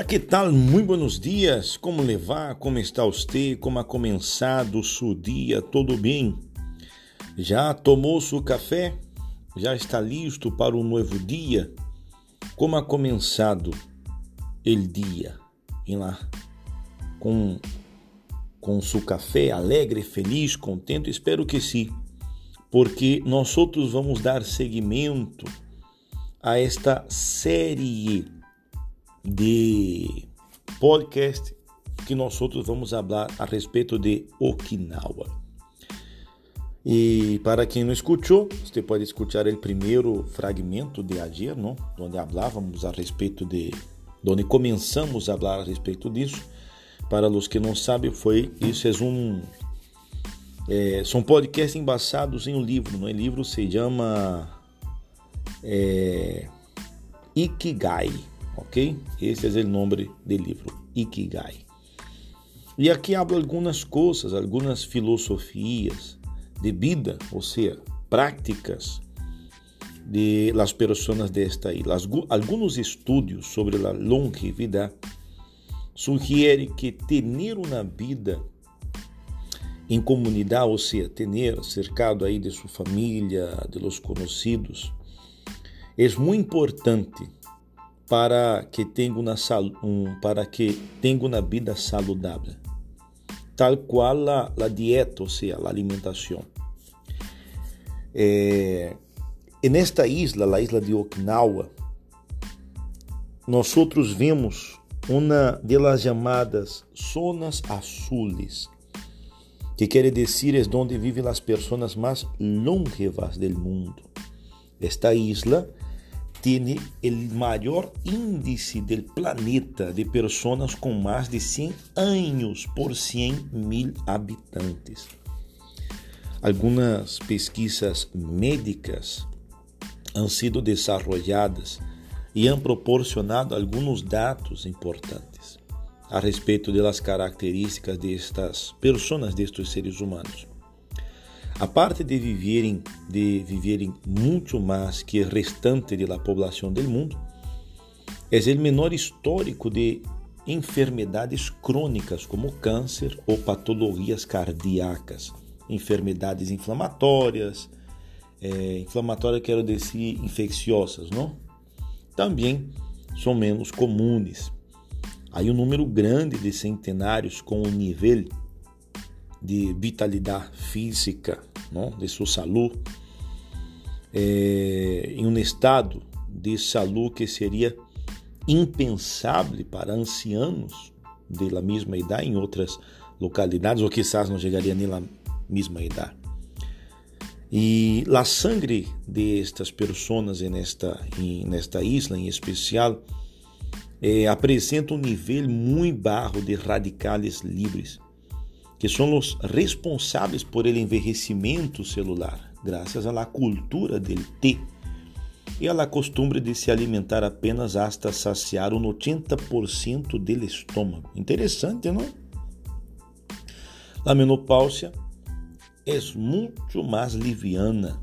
Olá, que tal? Muito buenos dias. Como levar? Como está você? Como ha começado seu dia? Tudo bem? Já tomou seu café? Já está listo para um novo dia? Como ha começado o dia? Vem lá com com seu café alegre, feliz, contente? Espero que sim, porque nós outros vamos dar seguimento a esta série de podcast que nós outros vamos falar a respeito de Okinawa. E para quem não escutou, você pode escutar o primeiro fragmento de ayer, não? onde falávamos a respeito de, onde começamos a falar a respeito disso. Para os que não sabem, foi isso é um é, são podcasts embaçados em um livro, não? O livro se chama é, Ikigai ok? Esse é o nome do livro, Ikigai. E aqui hablo algumas coisas, algumas filosofias de vida, ou seja, práticas de las personas desta ilha. Alguns estudos sobre a longevidade sugerem que ter uma vida em comunidade, ou seja, ter cercado aí de sua família, de los conhecidos, é muito importante para que tenha uma, um, para que tenha uma vida saudável, tal qual a, a dieta, ou seja, a alimentação. É, nesta isla, a isla de Okinawa, nós outros vemos uma das chamadas zonas azules, que quer dizer é onde vivem as pessoas mais longevas do mundo. Esta isla tiene el mayor índice del planeta de personas con más de 100 años por 100 mil habitantes. Algunas pesquisas médicas han sido desarrolladas e han proporcionado alguns dados importantes a respeito das características destas pessoas, destes seres humanos. A parte de viverem de viverem muito mais que o restante da população do mundo, é o menor histórico de enfermidades crônicas como câncer ou patologias cardíacas, enfermidades inflamatórias, é, inflamatórias quero dizer infecciosas, não? Também são menos comuns. Aí um número grande de centenários com um nível de vitalidade física não? de sua saúde, é, em um estado de saúde que seria impensável para ancianos da mesma idade em outras localidades, ou quizás não chegaria nem mesma idade. E a sangre destas pessoas nesta, nesta isla em especial é, apresenta um nível muito baixo de radicais livres que são os responsáveis por ele envelhecimento celular, graças à cultura dele ter e à costumbre de se alimentar apenas hasta saciar um 80% do estômago. Interessante, não? A menopausia é muito mais liviana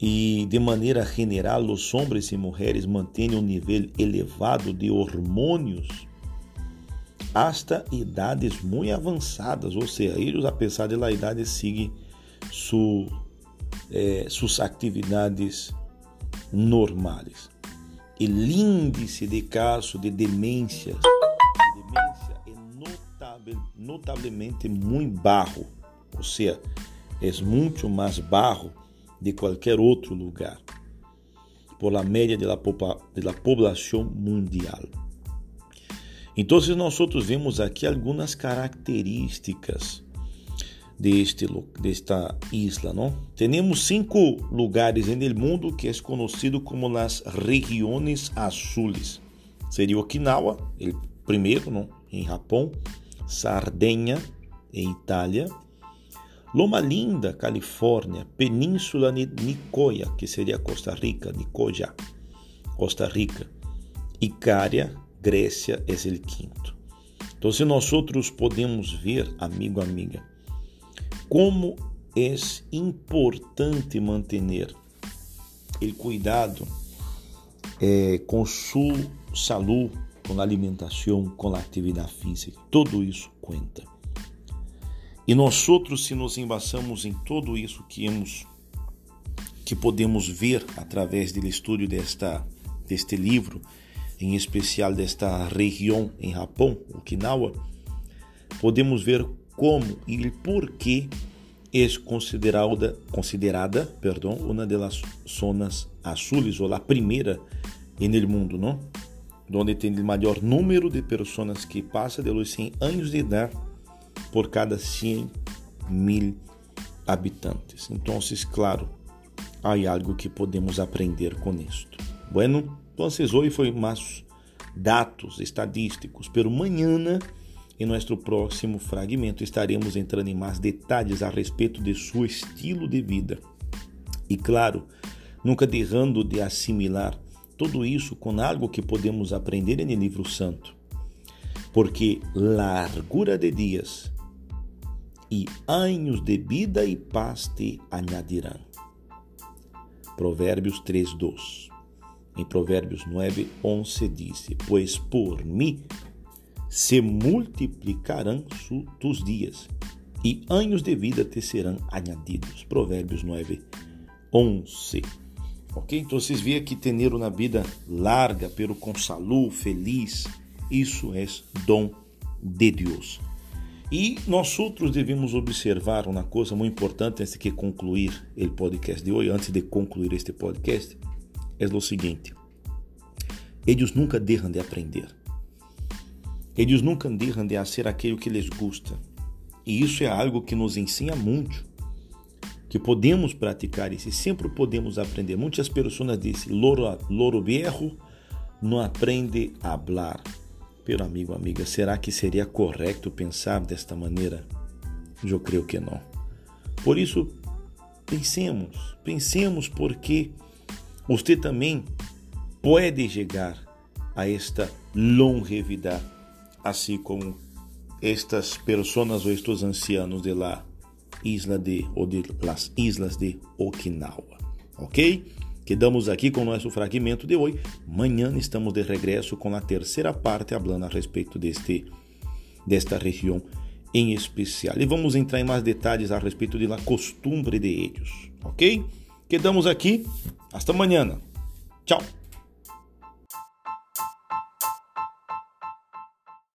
e, de maneira general, os homens e mulheres mantêm um nível elevado de hormônios hasta idades muito avançadas, ou seja, eles, apesar da idade, seguem su, eh, suas atividades normais. O índice de casos de demência, de demência é notável, notavelmente muito baixo, ou seja, é muito mais baixo de qualquer outro lugar, por la média da população mundial. Então, nós outros vemos aqui algumas características deste, desta isla, não? Temos cinco lugares no mundo que é conhecido como as regiões azules. Seria Okinawa, o primeiro, não? Em Japão, Sardenha, em Itália, Loma Linda, Califórnia, Península Nicoya, que seria Costa Rica, Nicoya, Costa Rica, Icária, Grécia é o quinto. Então, se nós outros podemos ver, amigo, amiga, como é importante manter o cuidado é, com sua saúde com a alimentação, com a atividade física. Tudo isso conta. E nós outros, se nos embaçamos em tudo isso que hemos, que podemos ver através do estudo desta deste livro, em especial desta região em Japão, Okinawa, podemos ver como e por que é considerada, considerada perdão, uma das zonas azules, ou a primeira no mundo, não? Onde tem o maior número de pessoas que passam de los 100 anos de idade por cada 100 mil habitantes. Então, claro, há algo que podemos aprender com isto. Bueno, então hoje foi mais dados estadísticos, pero mañana em nosso próximo fragmento estaremos entrando em mais detalhes a respeito de seu estilo de vida. E claro, nunca deixando de assimilar tudo isso com algo que podemos aprender no livro santo. Porque largura de dias e anos de vida e paz te añadirão. Provérbios 3:2. Em Provérbios 9:11 diz: Pois por mim se multiplicarão tus dias e anos de vida te serão añadidos. Provérbios 9, 11. Ok? Então vocês veem que ter na vida larga, pero com saúde, feliz, isso é dom de Deus. E nós outros devemos observar uma coisa muito importante antes de concluir o podcast de hoje, antes de concluir este podcast, é o seguinte: eles nunca deixam de aprender. Eles nunca deixam de fazer aquilo que lhes gusta. E isso é algo que nos ensina muito, que podemos praticar isso e sempre podemos aprender. Muitas pessoas dizem, loro, loro viejo não aprende a falar. Pero amigo, amiga, será que seria correto pensar desta maneira? Eu creio que não. Por isso, pensemos, pensemos porque você também pode chegar a esta longevidade assim como estas pessoas ou estes ancianos de la isla de ou de las islas de Okinawa, ok? Quedamos aqui com o nosso fragmento de hoje. Amanhã estamos de regresso com a terceira parte, falando a respeito deste desta região em especial. E vamos entrar em mais detalhes a respeito da costumbre de eles, ok? Quedamos aqui. Hasta amanhã. Tchau.